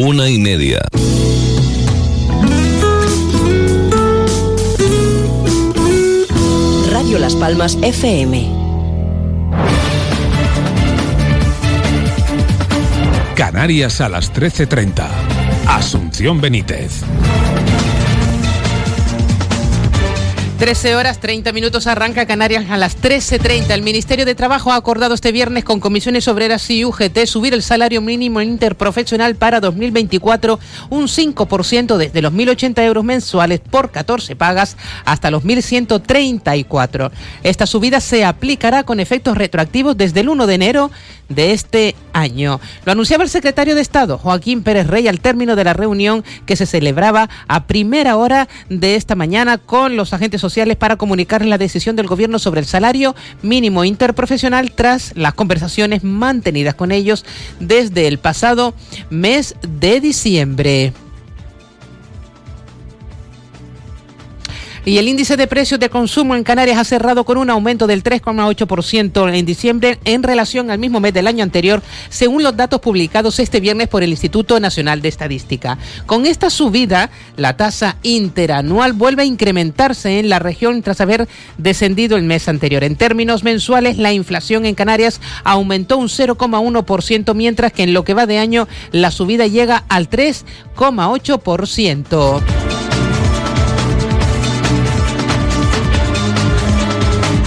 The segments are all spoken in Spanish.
una y media. Radio Las Palmas FM. Canarias a las 13.30. Asunción Benítez. 13 horas 30 minutos arranca Canarias a las 13.30. El Ministerio de Trabajo ha acordado este viernes con comisiones obreras y UGT subir el salario mínimo interprofesional para 2024 un 5% desde los 1.080 euros mensuales por 14 pagas hasta los 1.134. Esta subida se aplicará con efectos retroactivos desde el 1 de enero de este año. Lo anunciaba el secretario de Estado, Joaquín Pérez Rey, al término de la reunión que se celebraba a primera hora de esta mañana con los agentes sociales para comunicar la decisión del gobierno sobre el salario mínimo interprofesional tras las conversaciones mantenidas con ellos desde el pasado mes de diciembre. Y el índice de precios de consumo en Canarias ha cerrado con un aumento del 3,8% en diciembre en relación al mismo mes del año anterior, según los datos publicados este viernes por el Instituto Nacional de Estadística. Con esta subida, la tasa interanual vuelve a incrementarse en la región tras haber descendido el mes anterior. En términos mensuales, la inflación en Canarias aumentó un 0,1%, mientras que en lo que va de año la subida llega al 3,8%.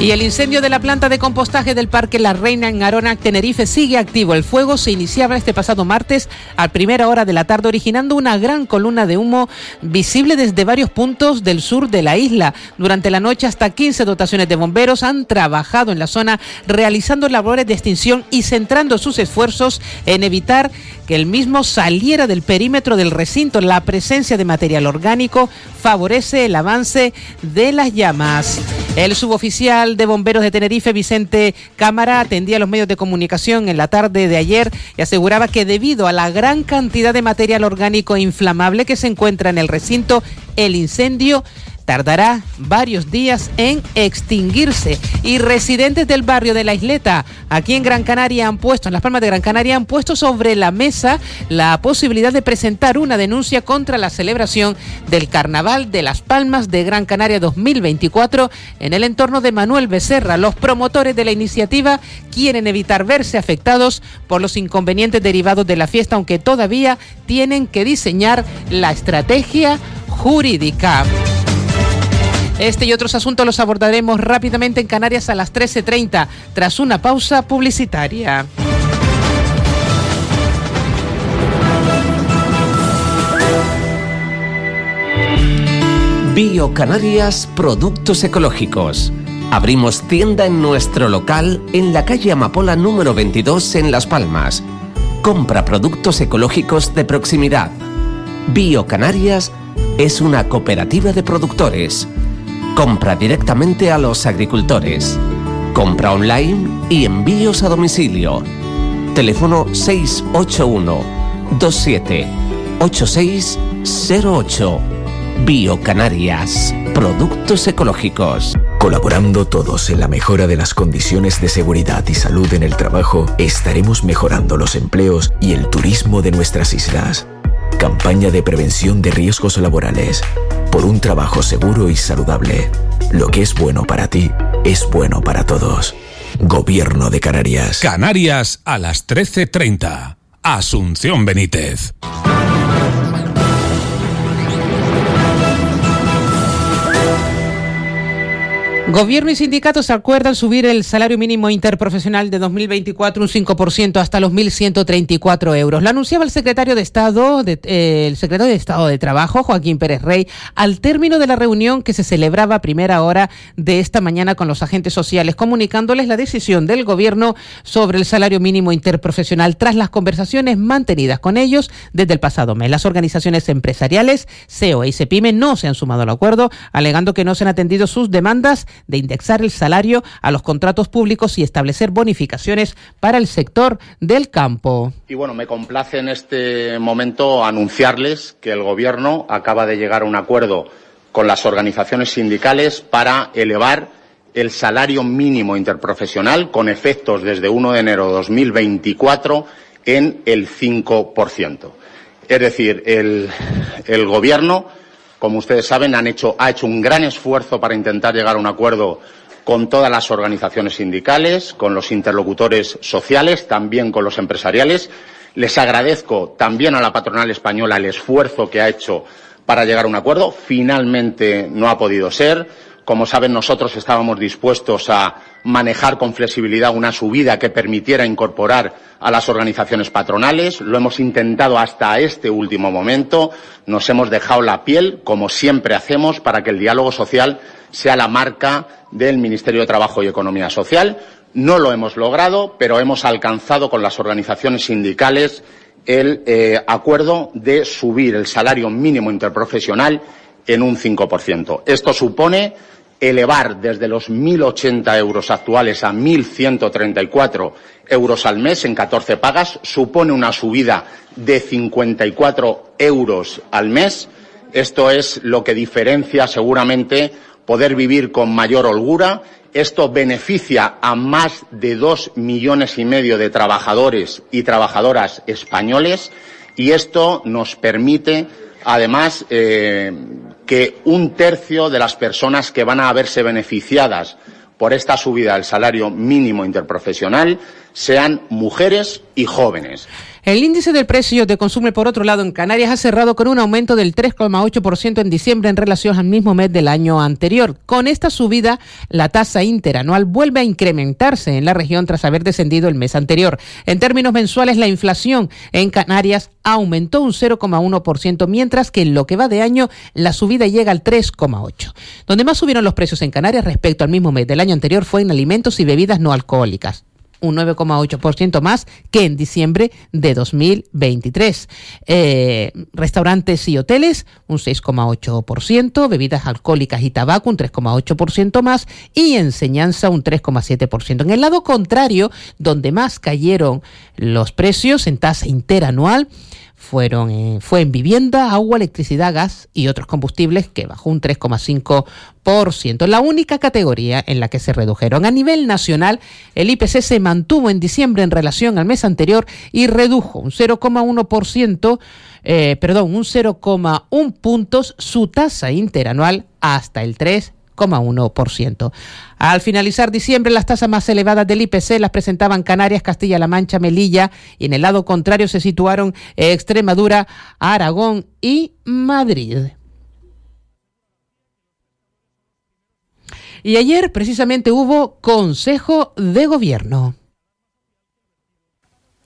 Y el incendio de la planta de compostaje del Parque La Reina en Arona, Tenerife, sigue activo. El fuego se iniciaba este pasado martes a primera hora de la tarde, originando una gran columna de humo visible desde varios puntos del sur de la isla. Durante la noche, hasta 15 dotaciones de bomberos han trabajado en la zona, realizando labores de extinción y centrando sus esfuerzos en evitar el mismo saliera del perímetro del recinto. La presencia de material orgánico favorece el avance de las llamas. El suboficial de bomberos de Tenerife, Vicente Cámara, atendía a los medios de comunicación en la tarde de ayer y aseguraba que debido a la gran cantidad de material orgánico inflamable que se encuentra en el recinto, el incendio tardará varios días en extinguirse. Y residentes del barrio de la Isleta, aquí en Gran Canaria, han puesto, en las Palmas de Gran Canaria, han puesto sobre la mesa la posibilidad de presentar una denuncia contra la celebración del Carnaval de las Palmas de Gran Canaria 2024 en el entorno de Manuel Becerra. Los promotores de la iniciativa quieren evitar verse afectados por los inconvenientes derivados de la fiesta, aunque todavía tienen que diseñar la estrategia jurídica. Este y otros asuntos los abordaremos rápidamente en Canarias a las 13.30, tras una pausa publicitaria. Biocanarias Productos Ecológicos. Abrimos tienda en nuestro local en la calle Amapola número 22 en Las Palmas. Compra productos ecológicos de proximidad. Biocanarias es una cooperativa de productores Compra directamente a los agricultores. Compra online y envíos a domicilio. Teléfono 681 27 8608. Biocanarias. Productos ecológicos. Colaborando todos en la mejora de las condiciones de seguridad y salud en el trabajo, estaremos mejorando los empleos y el turismo de nuestras islas. Campaña de prevención de riesgos laborales por un trabajo seguro y saludable. Lo que es bueno para ti es bueno para todos. Gobierno de Canarias. Canarias a las 13:30. Asunción Benítez. Gobierno y sindicatos acuerdan subir el salario mínimo interprofesional de 2024 un 5% hasta los 1.134 euros. Lo anunciaba el secretario de Estado, de, eh, el secretario de Estado de Trabajo, Joaquín Pérez Rey, al término de la reunión que se celebraba a primera hora de esta mañana con los agentes sociales, comunicándoles la decisión del Gobierno sobre el salario mínimo interprofesional tras las conversaciones mantenidas con ellos desde el pasado mes. Las organizaciones empresariales, CEO y CEPIME, no se han sumado al acuerdo, alegando que no se han atendido sus demandas de indexar el salario a los contratos públicos y establecer bonificaciones para el sector del campo. Y bueno, me complace en este momento anunciarles que el Gobierno acaba de llegar a un acuerdo con las organizaciones sindicales para elevar el salario mínimo interprofesional con efectos desde 1 de enero de 2024 en el 5%. Es decir, el, el Gobierno, como ustedes saben, han hecho, ha hecho un gran esfuerzo para intentar llegar a un acuerdo con todas las organizaciones sindicales, con los interlocutores sociales, también con los empresariales. Les agradezco también a la patronal española el esfuerzo que ha hecho para llegar a un acuerdo. Finalmente no ha podido ser. Como saben, nosotros estábamos dispuestos a manejar con flexibilidad una subida que permitiera incorporar a las organizaciones patronales. Lo hemos intentado hasta este último momento. Nos hemos dejado la piel, como siempre hacemos, para que el diálogo social sea la marca del Ministerio de Trabajo y Economía Social. No lo hemos logrado, pero hemos alcanzado con las organizaciones sindicales el eh, acuerdo de subir el salario mínimo interprofesional en un 5%. Esto supone elevar desde los 1.080 euros actuales a 1.134 euros al mes en 14 pagas. Supone una subida de 54 euros al mes. Esto es lo que diferencia seguramente poder vivir con mayor holgura. Esto beneficia a más de dos millones y medio de trabajadores y trabajadoras españoles y esto nos permite, además, eh, que un tercio de las personas que van a verse beneficiadas por esta subida del salario mínimo interprofesional sean mujeres y jóvenes. El índice del precio de consumo, por otro lado, en Canarias ha cerrado con un aumento del 3,8% en diciembre en relación al mismo mes del año anterior. Con esta subida, la tasa interanual vuelve a incrementarse en la región tras haber descendido el mes anterior. En términos mensuales, la inflación en Canarias aumentó un 0,1%, mientras que en lo que va de año, la subida llega al 3,8%. Donde más subieron los precios en Canarias respecto al mismo mes del año anterior fue en alimentos y bebidas no alcohólicas un 9,8% más que en diciembre de 2023. Eh, restaurantes y hoteles, un 6,8%, bebidas alcohólicas y tabaco, un 3,8% más, y enseñanza, un 3,7%. En el lado contrario, donde más cayeron los precios en tasa interanual, fueron, eh, fue en vivienda, agua, electricidad, gas y otros combustibles que bajó un 3,5%. La única categoría en la que se redujeron. A nivel nacional, el IPC se mantuvo en diciembre en relación al mes anterior y redujo un 0,1%, eh, perdón, un 0,1 puntos su tasa interanual hasta el 3%. Al finalizar diciembre, las tasas más elevadas del IPC las presentaban Canarias, Castilla-La Mancha, Melilla y en el lado contrario se situaron Extremadura, Aragón y Madrid. Y ayer precisamente hubo Consejo de Gobierno.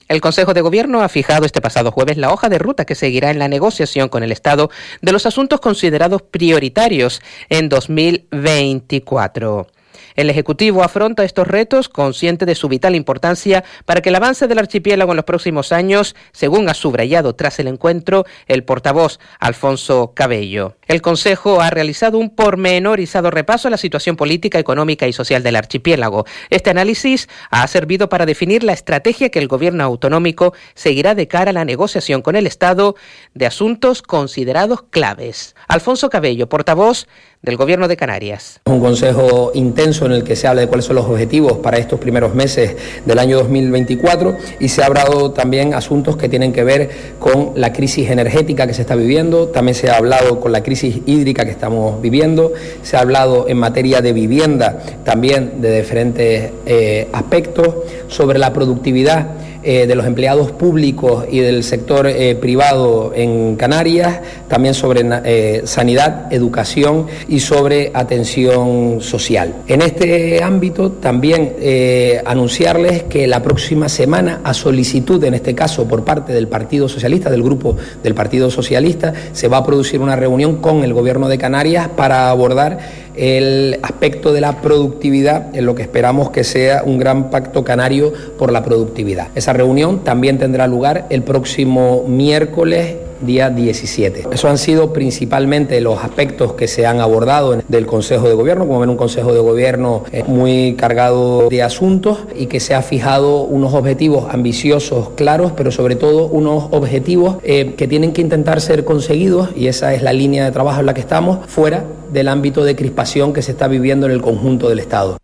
El Consejo de Gobierno ha fijado este pasado jueves la hoja de ruta que seguirá en la negociación con el Estado de los asuntos considerados prioritarios en 2024. El Ejecutivo afronta estos retos consciente de su vital importancia para que el avance del archipiélago en los próximos años, según ha subrayado tras el encuentro el portavoz Alfonso Cabello. El Consejo ha realizado un pormenorizado repaso a la situación política, económica y social del archipiélago. Este análisis ha servido para definir la estrategia que el gobierno autonómico seguirá de cara a la negociación con el Estado de asuntos considerados claves. Alfonso Cabello, portavoz del Gobierno de Canarias. Un consejo intenso en el que se habla de cuáles son los objetivos para estos primeros meses del año 2024 y se ha hablado también asuntos que tienen que ver con la crisis energética que se está viviendo, también se ha hablado con la crisis hídrica que estamos viviendo, se ha hablado en materia de vivienda también de diferentes eh, aspectos, sobre la productividad eh, de los empleados públicos y del sector eh, privado en Canarias, también sobre eh, sanidad, educación y sobre atención social. En este ámbito también anunciarles que la próxima semana, a solicitud, en este caso por parte del Partido Socialista, del grupo del Partido Socialista, se va a producir una reunión con el Gobierno de Canarias para abordar el aspecto de la productividad en lo que esperamos que sea un gran pacto canario por la productividad. Esa reunión también tendrá lugar el próximo miércoles día 17. Esos han sido principalmente los aspectos que se han abordado del Consejo de Gobierno, como ven un Consejo de Gobierno eh, muy cargado de asuntos y que se ha fijado unos objetivos ambiciosos, claros, pero sobre todo unos objetivos eh, que tienen que intentar ser conseguidos y esa es la línea de trabajo en la que estamos, fuera del ámbito de crispación que se está viviendo en el conjunto del Estado.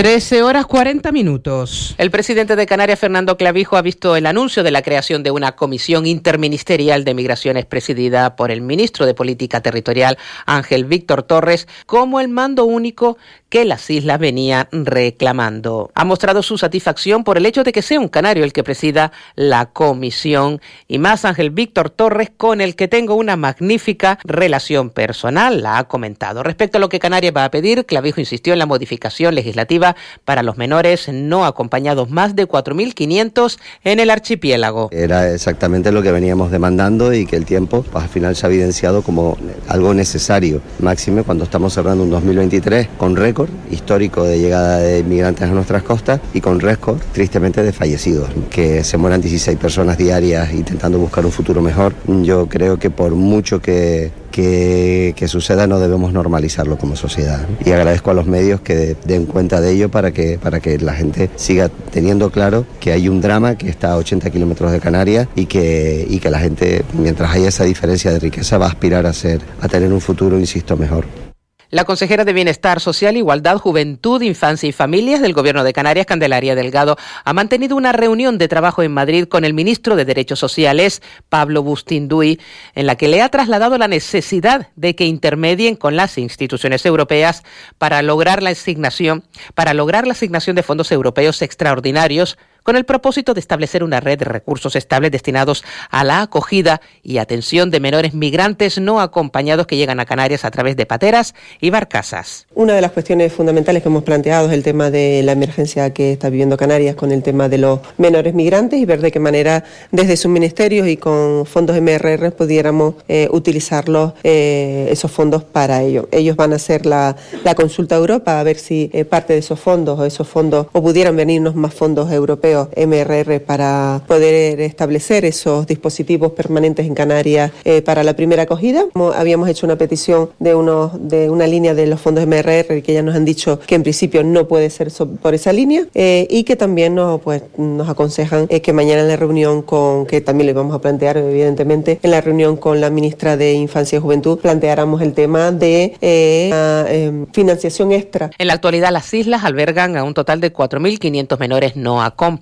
13 horas 40 minutos. El presidente de Canarias, Fernando Clavijo, ha visto el anuncio de la creación de una comisión interministerial de migraciones presidida por el ministro de Política Territorial, Ángel Víctor Torres, como el mando único que las islas venían reclamando. Ha mostrado su satisfacción por el hecho de que sea un canario el que presida la comisión y más Ángel Víctor Torres, con el que tengo una magnífica relación personal, la ha comentado. Respecto a lo que Canarias va a pedir, Clavijo insistió en la modificación legislativa para los menores no acompañados, más de 4.500 en el archipiélago. Era exactamente lo que veníamos demandando y que el tiempo al final se ha evidenciado como algo necesario, máxime cuando estamos cerrando un 2023 con récord histórico de llegada de inmigrantes a nuestras costas y con récord tristemente de fallecidos, que se mueran 16 personas diarias intentando buscar un futuro mejor. Yo creo que por mucho que que, suceda no debemos normalizarlo como sociedad. Y agradezco a los medios que den cuenta de ello para que, para que la gente siga teniendo claro que hay un drama que está a 80 kilómetros de Canarias y que, y que la gente, mientras haya esa diferencia de riqueza, va a aspirar a, ser, a tener un futuro, insisto, mejor. La consejera de Bienestar Social, Igualdad, Juventud, Infancia y Familias del Gobierno de Canarias, Candelaria Delgado, ha mantenido una reunión de trabajo en Madrid con el ministro de Derechos Sociales, Pablo Bustinduy, en la que le ha trasladado la necesidad de que intermedien con las instituciones europeas para lograr la asignación, para lograr la asignación de fondos europeos extraordinarios con el propósito de establecer una red de recursos estables destinados a la acogida y atención de menores migrantes no acompañados que llegan a Canarias a través de pateras y barcazas. Una de las cuestiones fundamentales que hemos planteado es el tema de la emergencia que está viviendo Canarias con el tema de los menores migrantes y ver de qué manera desde sus ministerios y con fondos MRR pudiéramos eh, utilizarlos eh, esos fondos para ello. Ellos van a hacer la, consulta a Europa a ver si eh, parte de esos fondos o esos fondos o pudieran venirnos más fondos europeos MRR para poder establecer esos dispositivos permanentes en Canarias eh, para la primera acogida. Habíamos hecho una petición de, uno, de una línea de los fondos MRR que ya nos han dicho que en principio no puede ser por esa línea eh, y que también nos, pues, nos aconsejan eh, que mañana en la reunión con, que también le vamos a plantear evidentemente, en la reunión con la ministra de Infancia y Juventud, planteáramos el tema de em, financiación extra. En la actualidad las islas albergan a un total de 4.500 menores no acompañados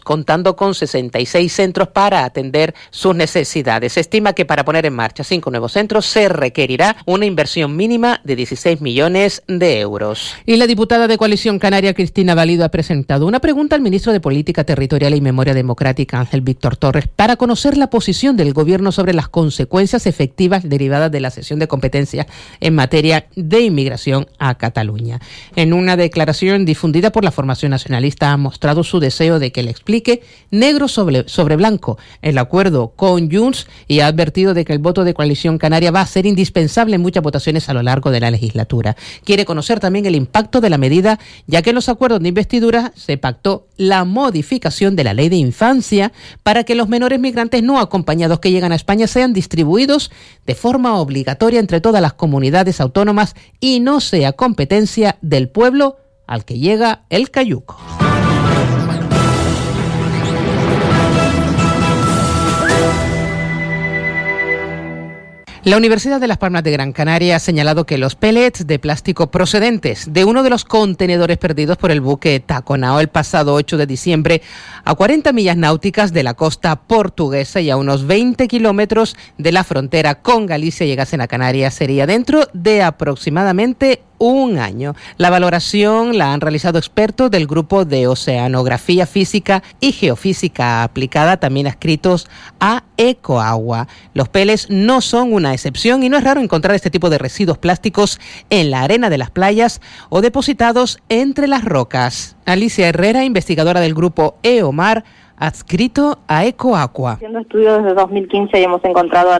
contando con 66 centros para atender sus necesidades. Se estima que para poner en marcha cinco nuevos centros se requerirá una inversión mínima de 16 millones de euros. Y la diputada de Coalición Canaria, Cristina Valido, ha presentado una pregunta al ministro de Política Territorial y Memoria Democrática, Ángel Víctor Torres, para conocer la posición del Gobierno sobre las consecuencias efectivas derivadas de la cesión de competencias en materia de inmigración a Cataluña. En una declaración difundida por la Formación Nacionalista ha mostrado su deseo de que le explique negro sobre, sobre blanco el acuerdo con Junts y ha advertido de que el voto de coalición canaria va a ser indispensable en muchas votaciones a lo largo de la legislatura. Quiere conocer también el impacto de la medida, ya que en los acuerdos de investidura se pactó la modificación de la ley de infancia para que los menores migrantes no acompañados que llegan a España sean distribuidos de forma obligatoria entre todas las comunidades autónomas y no sea competencia del pueblo al que llega el cayuco. La Universidad de Las Palmas de Gran Canaria ha señalado que los pellets de plástico procedentes de uno de los contenedores perdidos por el buque Taconao el pasado 8 de diciembre a 40 millas náuticas de la costa portuguesa y a unos 20 kilómetros de la frontera con Galicia llegasen a Canarias sería dentro de aproximadamente un año. La valoración la han realizado expertos del grupo de Oceanografía Física y Geofísica Aplicada, también adscritos a Ecoagua. Los peles no son una excepción y no es raro encontrar este tipo de residuos plásticos en la arena de las playas o depositados entre las rocas. Alicia Herrera, investigadora del grupo EOMAR, adscrito a Ecoaqua. Haciendo estudios desde 2015 y hemos encontrado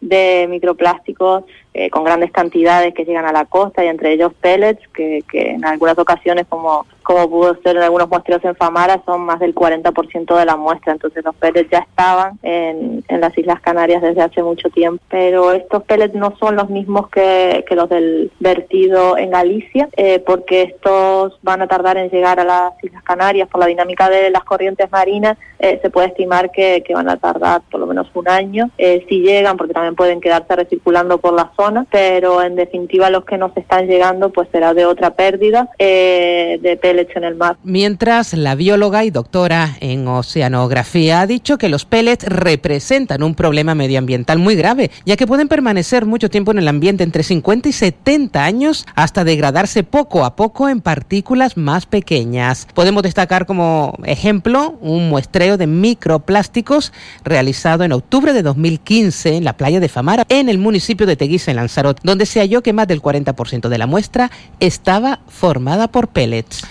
de microplásticos eh, con grandes cantidades que llegan a la costa y entre ellos pellets que, que en algunas ocasiones como como pudo ser en algunos muestreos en Famara, son más del 40% de la muestra. Entonces los pellets ya estaban en, en, las Islas Canarias desde hace mucho tiempo. Pero estos pellets no son los mismos que, que los del vertido en Galicia, eh, porque estos van a tardar en llegar a las Islas Canarias por la dinámica de las corrientes marinas. Eh, se puede estimar que, que, van a tardar por lo menos un año. Si llegan, porque también pueden quedarse recirculando por la zona pero en definitiva los que nos están llegando pues será de otra pérdida eh, de pellets en el mar. Mientras la bióloga y doctora en oceanografía ha dicho que los pellets representan un problema medioambiental muy grave, ya que pueden permanecer mucho tiempo en el ambiente, entre 50 y 70 años, hasta degradarse poco a poco en partículas más pequeñas. Podemos destacar como ejemplo un muestreo de microplásticos realizado en octubre de 2015 en la playa de Famara, en el municipio de Teguisa, en Lanzarote, donde se halló que más del 40% de la muestra estaba formada por pellets.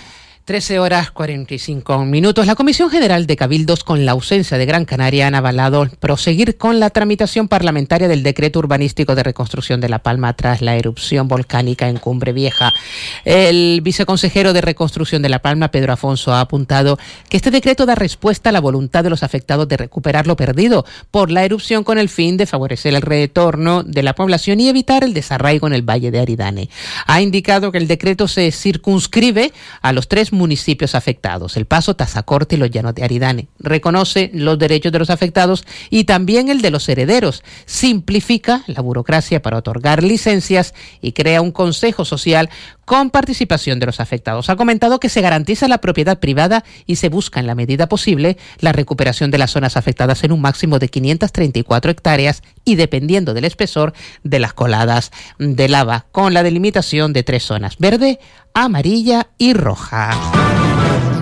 13 horas 45 minutos. La Comisión General de Cabildos, con la ausencia de Gran Canaria, han avalado proseguir con la tramitación parlamentaria del decreto urbanístico de reconstrucción de La Palma tras la erupción volcánica en Cumbre Vieja. El viceconsejero de Reconstrucción de La Palma, Pedro Afonso, ha apuntado que este decreto da respuesta a la voluntad de los afectados de recuperar lo perdido por la erupción con el fin de favorecer el retorno de la población y evitar el desarraigo en el Valle de Aridane. Ha indicado que el decreto se circunscribe a los tres municipios afectados, El Paso, Tazacorte y los Llanos de Aridane. Reconoce los derechos de los afectados y también el de los herederos. Simplifica la burocracia para otorgar licencias y crea un consejo social con participación de los afectados. Ha comentado que se garantiza la propiedad privada y se busca en la medida posible la recuperación de las zonas afectadas en un máximo de 534 hectáreas y dependiendo del espesor de las coladas de lava, con la delimitación de tres zonas, verde, amarilla y roja.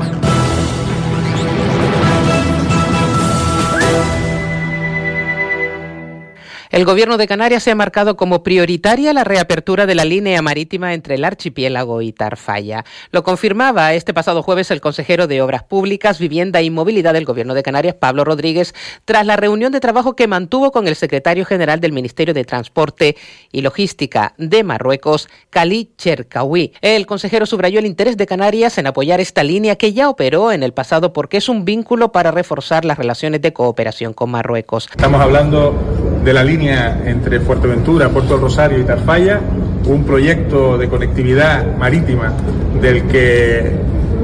El gobierno de Canarias se ha marcado como prioritaria la reapertura de la línea marítima entre el archipiélago y Tarfaya. Lo confirmaba este pasado jueves el consejero de Obras Públicas, Vivienda y Movilidad del gobierno de Canarias, Pablo Rodríguez, tras la reunión de trabajo que mantuvo con el secretario general del Ministerio de Transporte y Logística de Marruecos, Khalid Cherkaoui. El consejero subrayó el interés de Canarias en apoyar esta línea que ya operó en el pasado porque es un vínculo para reforzar las relaciones de cooperación con Marruecos. Estamos hablando de la línea entre Fuerteventura, Puerto Rosario y Tarfaya, un proyecto de conectividad marítima del que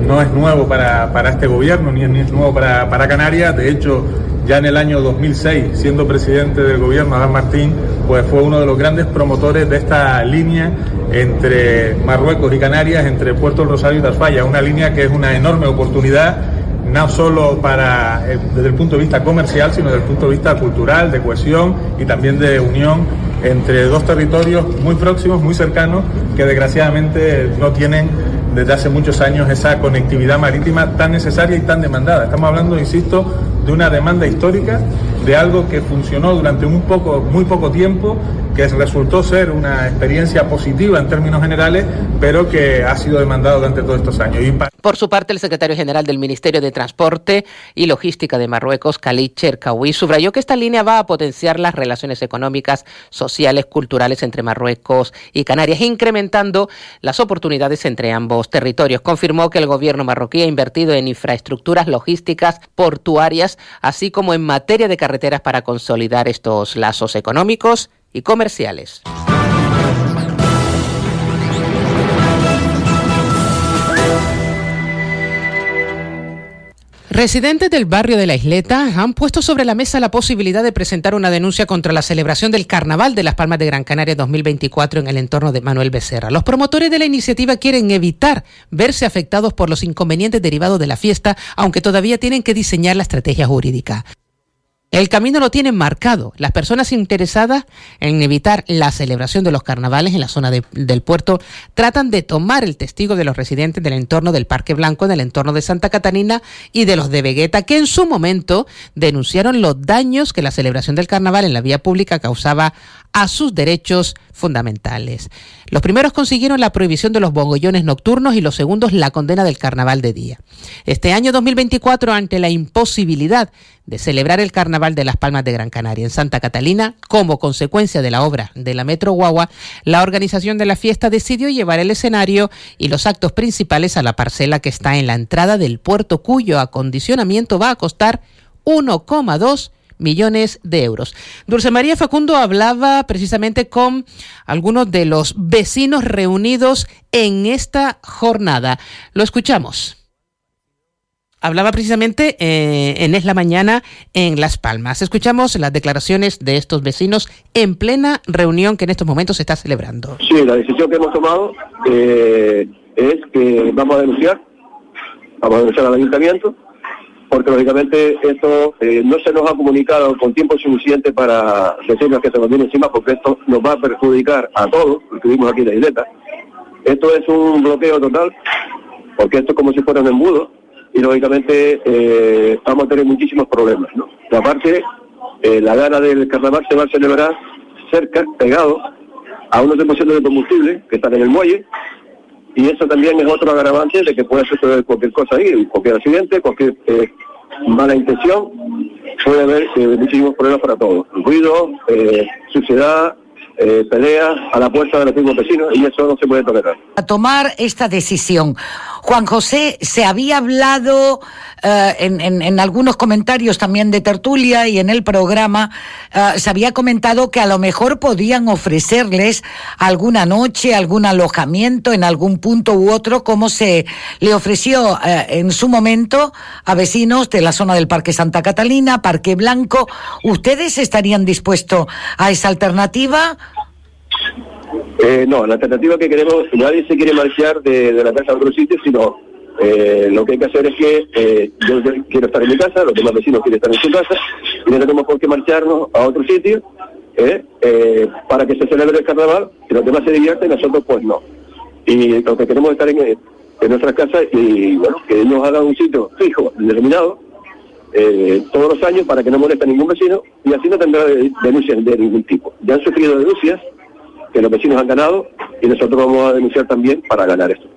no es nuevo para, este gobierno ni es, nuevo para, para, Canarias. De hecho, ya en el año 2006, siendo presidente del gobierno Adán Martín, pues fue uno de los grandes promotores de esta línea entre Marruecos y Canarias, entre Puerto Rosario y Tarfaya, una línea que es una enorme oportunidad no solo para, eh, desde el punto de vista comercial, sino desde el punto de vista cultural, de cohesión y también de unión entre dos territorios muy próximos, muy cercanos, que desgraciadamente no tienen desde hace muchos años esa conectividad marítima tan necesaria y tan demandada. Estamos hablando, insisto, de una demanda histórica, de algo que funcionó durante un poco, muy poco tiempo que resultó ser una experiencia positiva en términos generales, pero que ha sido demandado durante todos estos años. Por su parte, el secretario general del Ministerio de Transporte y Logística de Marruecos, Khalid Cherkaoui, subrayó que esta línea va a potenciar las relaciones económicas, sociales, culturales entre Marruecos y Canarias, incrementando las oportunidades entre ambos territorios. Confirmó que el gobierno marroquí ha invertido en infraestructuras logísticas portuarias, así como en materia de carreteras para consolidar estos lazos económicos y comerciales. Residentes del barrio de la Isleta han puesto sobre la mesa la posibilidad de presentar una denuncia contra la celebración del Carnaval de las Palmas de Gran Canaria 2024 en el entorno de Manuel Becerra. Los promotores de la iniciativa quieren evitar verse afectados por los inconvenientes derivados de la fiesta, aunque todavía tienen que diseñar la estrategia jurídica. El camino lo tienen marcado. Las personas interesadas en evitar la celebración de los carnavales en la zona del puerto tratan de tomar el testigo de los residentes del entorno del Parque Blanco, en el entorno de Santa Catarina y de los de Vegueta, que en su momento denunciaron los daños que la celebración del carnaval en la vía pública causaba a sus derechos fundamentales. Los primeros consiguieron la prohibición de los bogollones nocturnos y los segundos la condena del carnaval de día. Este año 2024, ante la imposibilidad de celebrar el carnaval de las Palmas de Gran Canaria en Santa Catalina, como consecuencia de la obra de la Metro Guagua, la organización de la fiesta decidió llevar el escenario y los actos principales a la parcela que está en la entrada del puerto, cuyo acondicionamiento va a costar 1,2 millones de euros. Dulce María Facundo hablaba precisamente con algunos de los vecinos reunidos en esta jornada. Lo escuchamos. hablaba precisamente eh, en Es la Mañana en Las Palmas. Escuchamos las declaraciones de estos vecinos en plena reunión que en estos momentos se está celebrando. Sí, la decisión que hemos tomado eh, es que vamos a denunciar, vamos a denunciar al ayuntamiento, porque lógicamente esto eh, no se nos ha comunicado con tiempo suficiente para decirnos que se nos viene encima, porque esto nos va a perjudicar a todos, los que vimos aquí en la isleta. Esto es un bloqueo total, porque esto es como si fuera un embudo, y lógicamente eh, vamos a tener muchísimos problemas. ¿no? Aparte, eh, la gana del carnaval se va a celebrar cerca, pegado a unos depósitos de combustible que están en el muelle, y eso también es otro agravante de que puede suceder cualquier cosa ahí, cualquier accidente, cualquier eh, mala intención, puede haber muchísimos problemas para todos. Ruido, suciedad, eh, pelea a la puerta de los mismos vecinos y eso no se puede tolerar. A tomar esta decisión. Juan José, se había hablado eh, en, en, algunos comentarios también de tertulia y en el programa, eh, se había comentado que a lo mejor podían ofrecerles alguna noche, algún alojamiento en algún punto u otro, como se le ofreció eh, en su momento a vecinos de la zona del Parque Santa Catalina, Parque Blanco. ¿Ustedes estarían dispuestos a esa alternativa? Eh, no, la alternativa que queremos, nadie se quiere marchar de, la casa a otro sitio, sino eh, lo que hay que hacer es que eh, yo, quiero estar en mi casa, los demás vecinos quieren estar en su casa, y no tenemos por qué marcharnos a otro sitio para que se celebre el carnaval, y los demás se divierten, nosotros pues no. Y lo que queremos es estar en, en nuestras casas y bueno, que ellos hagan un sitio fijo, determinado, todos los años para que no moleste a ningún vecino y así no tendrá denuncias de ningún tipo. Ya han sufrido denuncias que los vecinos han ganado y nosotros vamos a denunciar también para ganar esto.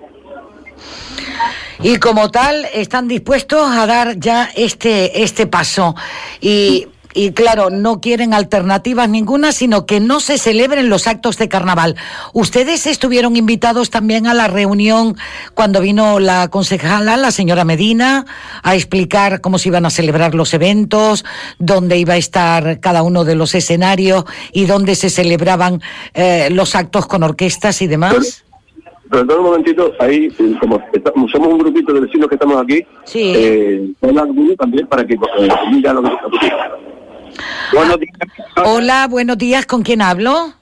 Y como tal, están dispuestos a dar ya este, este paso. Y y claro, no quieren alternativas ninguna, sino que no se celebren los actos de carnaval. Ustedes estuvieron invitados también a la reunión cuando vino la concejala, la señora Medina, a explicar cómo se iban a celebrar los eventos, dónde iba a estar cada uno de los escenarios y dónde se celebraban eh, los actos con orquestas y demás. Pero, un momentito, ahí, eh, como somos un grupito de vecinos que estamos aquí, sí. eh, también para que eh, lo que Buenos días. Hola, buenos días. ¿Con quién hablo?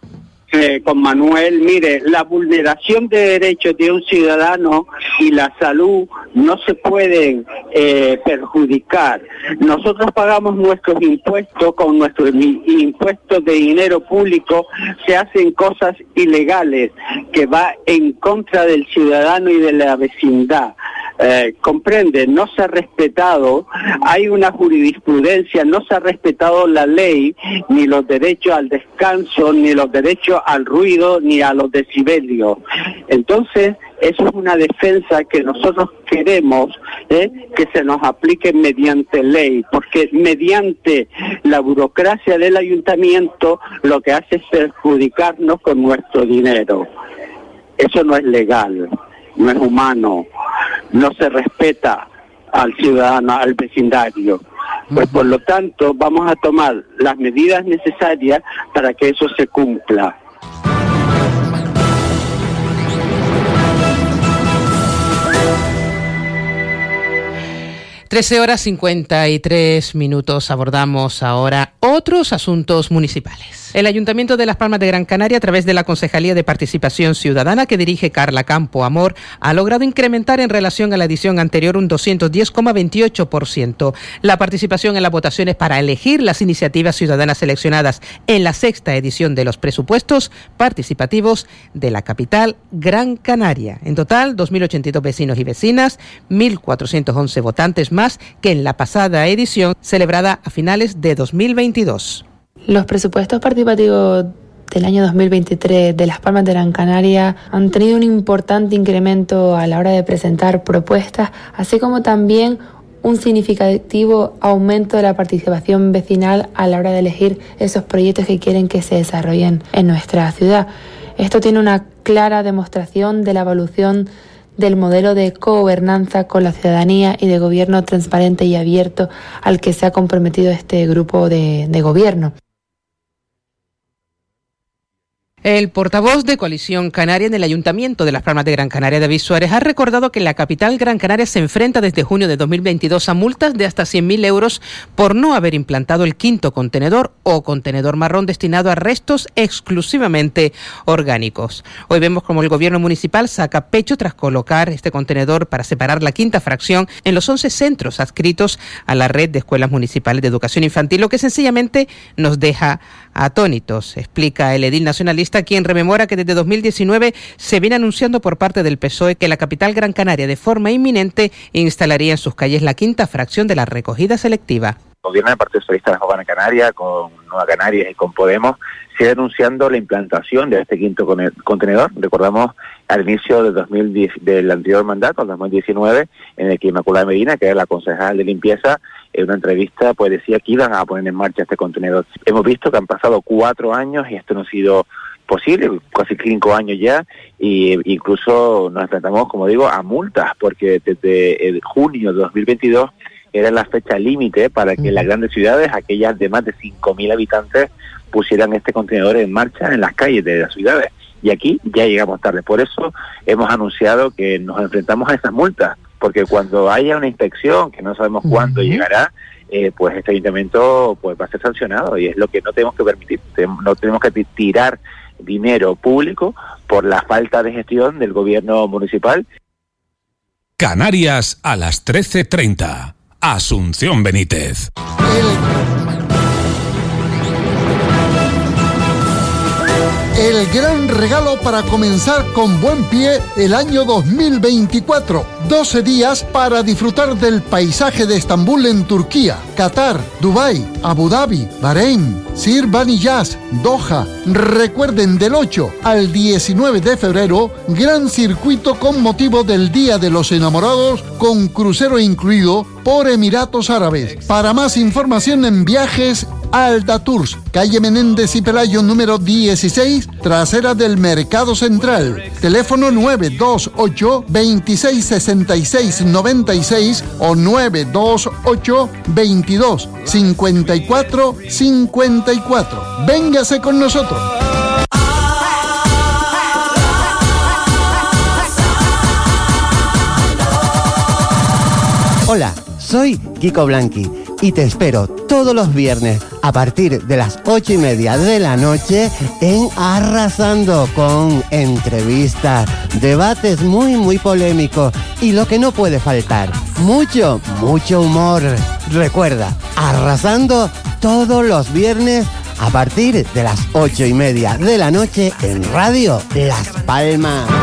Eh, con Manuel, mire, la vulneración de derechos de un ciudadano y la salud no se pueden eh, perjudicar. Nosotros pagamos nuestros impuestos con nuestros impuestos de dinero público, se hacen cosas ilegales que va en contra del ciudadano y de la vecindad. Eh, comprende, no se ha respetado, hay una jurisprudencia, no se ha respetado la ley, ni los derechos al descanso, ni los derechos al ruido, ni a los decibelios. Entonces, eso es una defensa que nosotros queremos ¿eh? que se nos aplique mediante ley, porque mediante la burocracia del ayuntamiento lo que hace es perjudicarnos con nuestro dinero. Eso no es legal no es humano, no se respeta al ciudadano, al vecindario. Pues por lo tanto vamos a tomar las medidas necesarias para que eso se cumpla. 13 horas 53 minutos abordamos ahora otros asuntos municipales. El Ayuntamiento de Las Palmas de Gran Canaria, a través de la Concejalía de Participación Ciudadana que dirige Carla Campo Amor, ha logrado incrementar en relación a la edición anterior un 210,28%. La participación en las votaciones para elegir las iniciativas ciudadanas seleccionadas en la sexta edición de los presupuestos participativos de la capital Gran Canaria. En total, 2.082 vecinos y vecinas, 1.411 votantes más que en la pasada edición celebrada a finales de 2022. Los presupuestos participativos del año 2023 de Las Palmas de Gran Canaria han tenido un importante incremento a la hora de presentar propuestas, así como también un significativo aumento de la participación vecinal a la hora de elegir esos proyectos que quieren que se desarrollen en nuestra ciudad. Esto tiene una clara demostración de la evolución del modelo de gobernanza con la ciudadanía y de gobierno transparente y abierto al que se ha comprometido este grupo de gobierno. El portavoz de Coalición Canaria en el Ayuntamiento de Las Palmas de Gran Canaria, David Suárez, ha recordado que la capital Gran Canaria se enfrenta desde junio de 2022 a multas de hasta 100.000 euros por no haber implantado el quinto contenedor o contenedor marrón destinado a restos exclusivamente orgánicos. Hoy vemos como el gobierno municipal saca pecho tras colocar este contenedor para separar la quinta fracción en los 11 centros adscritos a la red de escuelas municipales de educación infantil, lo que sencillamente nos deja atónitos, explica el edil nacionalista, quien rememora que desde 2019 se viene anunciando por parte del PSOE que la capital Gran Canaria de forma inminente instalaría en sus calles la quinta fracción de la recogida selectiva. Gobierno del Partido Socialista de Nueva Canaria, con Nueva Canarias y con Podemos, sigue anunciando la implantación de este quinto contenedor. Recordamos al inicio del, 2010, del anterior mandato, el 2019, en el que Inmaculada Medina, que era la concejal de limpieza, en una entrevista pues decía que iban a poner en marcha este contenedor. Hemos visto que han pasado cuatro años y esto no ha sido posible, casi cinco años ya, e incluso nos enfrentamos, como digo, a multas, porque desde junio de 2022 era la fecha límite para que las grandes ciudades, aquellas de más de 5.000 habitantes, pusieran este contenedor en marcha en las calles de las ciudades. Y aquí ya llegamos tarde. Por eso hemos anunciado que nos enfrentamos a esas multas porque cuando haya una inspección, que no sabemos cuándo llegará, eh, pues este ayuntamiento pues va a ser sancionado y es lo que no tenemos que permitir. No tenemos que tirar dinero público por la falta de gestión del gobierno municipal. Canarias a las 13.30. Asunción Benítez. Gran regalo para comenzar con buen pie el año 2024. 12 días para disfrutar del paisaje de Estambul en Turquía, Qatar, Dubai, Abu Dhabi, Bahrein, Sir Bani Yas, Doha. Recuerden del 8 al 19 de febrero, gran circuito con motivo del Día de los Enamorados con crucero incluido por Emiratos Árabes. Para más información en viajes Alta Tours, calle Menéndez y Pelayo número 16, trasera del Mercado Central. Teléfono 928 2666 96 o 928 22 54 54. Véngase con nosotros. Hola, soy Kiko Blanqui y te espero todos los viernes a partir de las ocho y media de la noche en Arrasando con entrevistas, debates muy muy polémicos y lo que no puede faltar, mucho, mucho humor. Recuerda, Arrasando todos los viernes a partir de las ocho y media de la noche en Radio Las Palmas.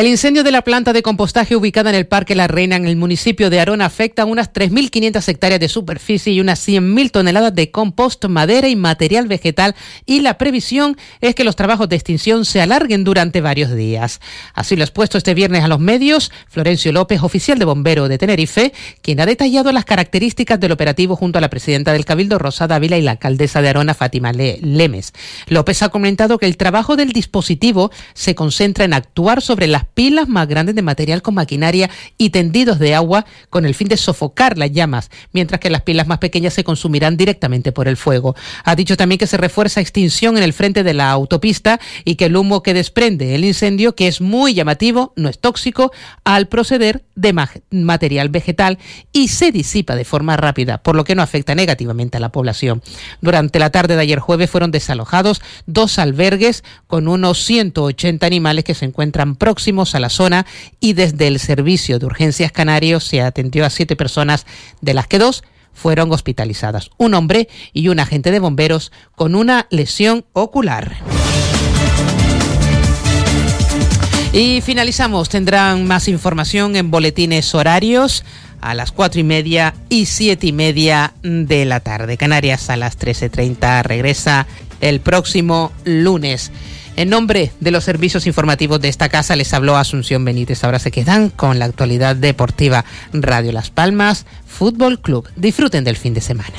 El incendio de la planta de compostaje ubicada en el Parque La Reina, en el municipio de Arona, afecta unas 3.500 hectáreas de superficie y unas 100.000 toneladas de compost, madera y material vegetal, y la previsión es que los trabajos de extinción se alarguen durante varios días. Así lo ha expuesto este viernes a los medios Florencio López, oficial de bombero de Tenerife, quien ha detallado las características del operativo junto a la presidenta del Cabildo, Rosa Dávila, y la alcaldesa de Arona, Fátima Lemes. López ha comentado que el trabajo del dispositivo se concentra en actuar sobre la pilas más grandes de material con maquinaria y tendidos de agua con el fin de sofocar las llamas, mientras que las pilas más pequeñas se consumirán directamente por el fuego. Ha dicho también que se refuerza extinción en el frente de la autopista y que el humo que desprende el incendio, que es muy llamativo, no es tóxico, al proceder de material vegetal y se disipa de forma rápida, por lo que no afecta negativamente a la población. Durante la tarde de ayer jueves fueron desalojados dos albergues con unos 180 animales que se encuentran a la zona y desde el Servicio de Urgencias Canarios se atendió a siete personas, de las que dos fueron hospitalizadas, un hombre y un agente de bomberos con una lesión ocular. Y finalizamos, tendrán más información en boletines horarios a las cuatro y media y siete y media de la tarde. Canarias a las 13.30 regresa el próximo lunes. En nombre de los servicios informativos de esta casa les habló Asunción Benítez. Ahora se quedan con la actualidad deportiva Radio Las Palmas Fútbol Club. Disfruten del fin de semana.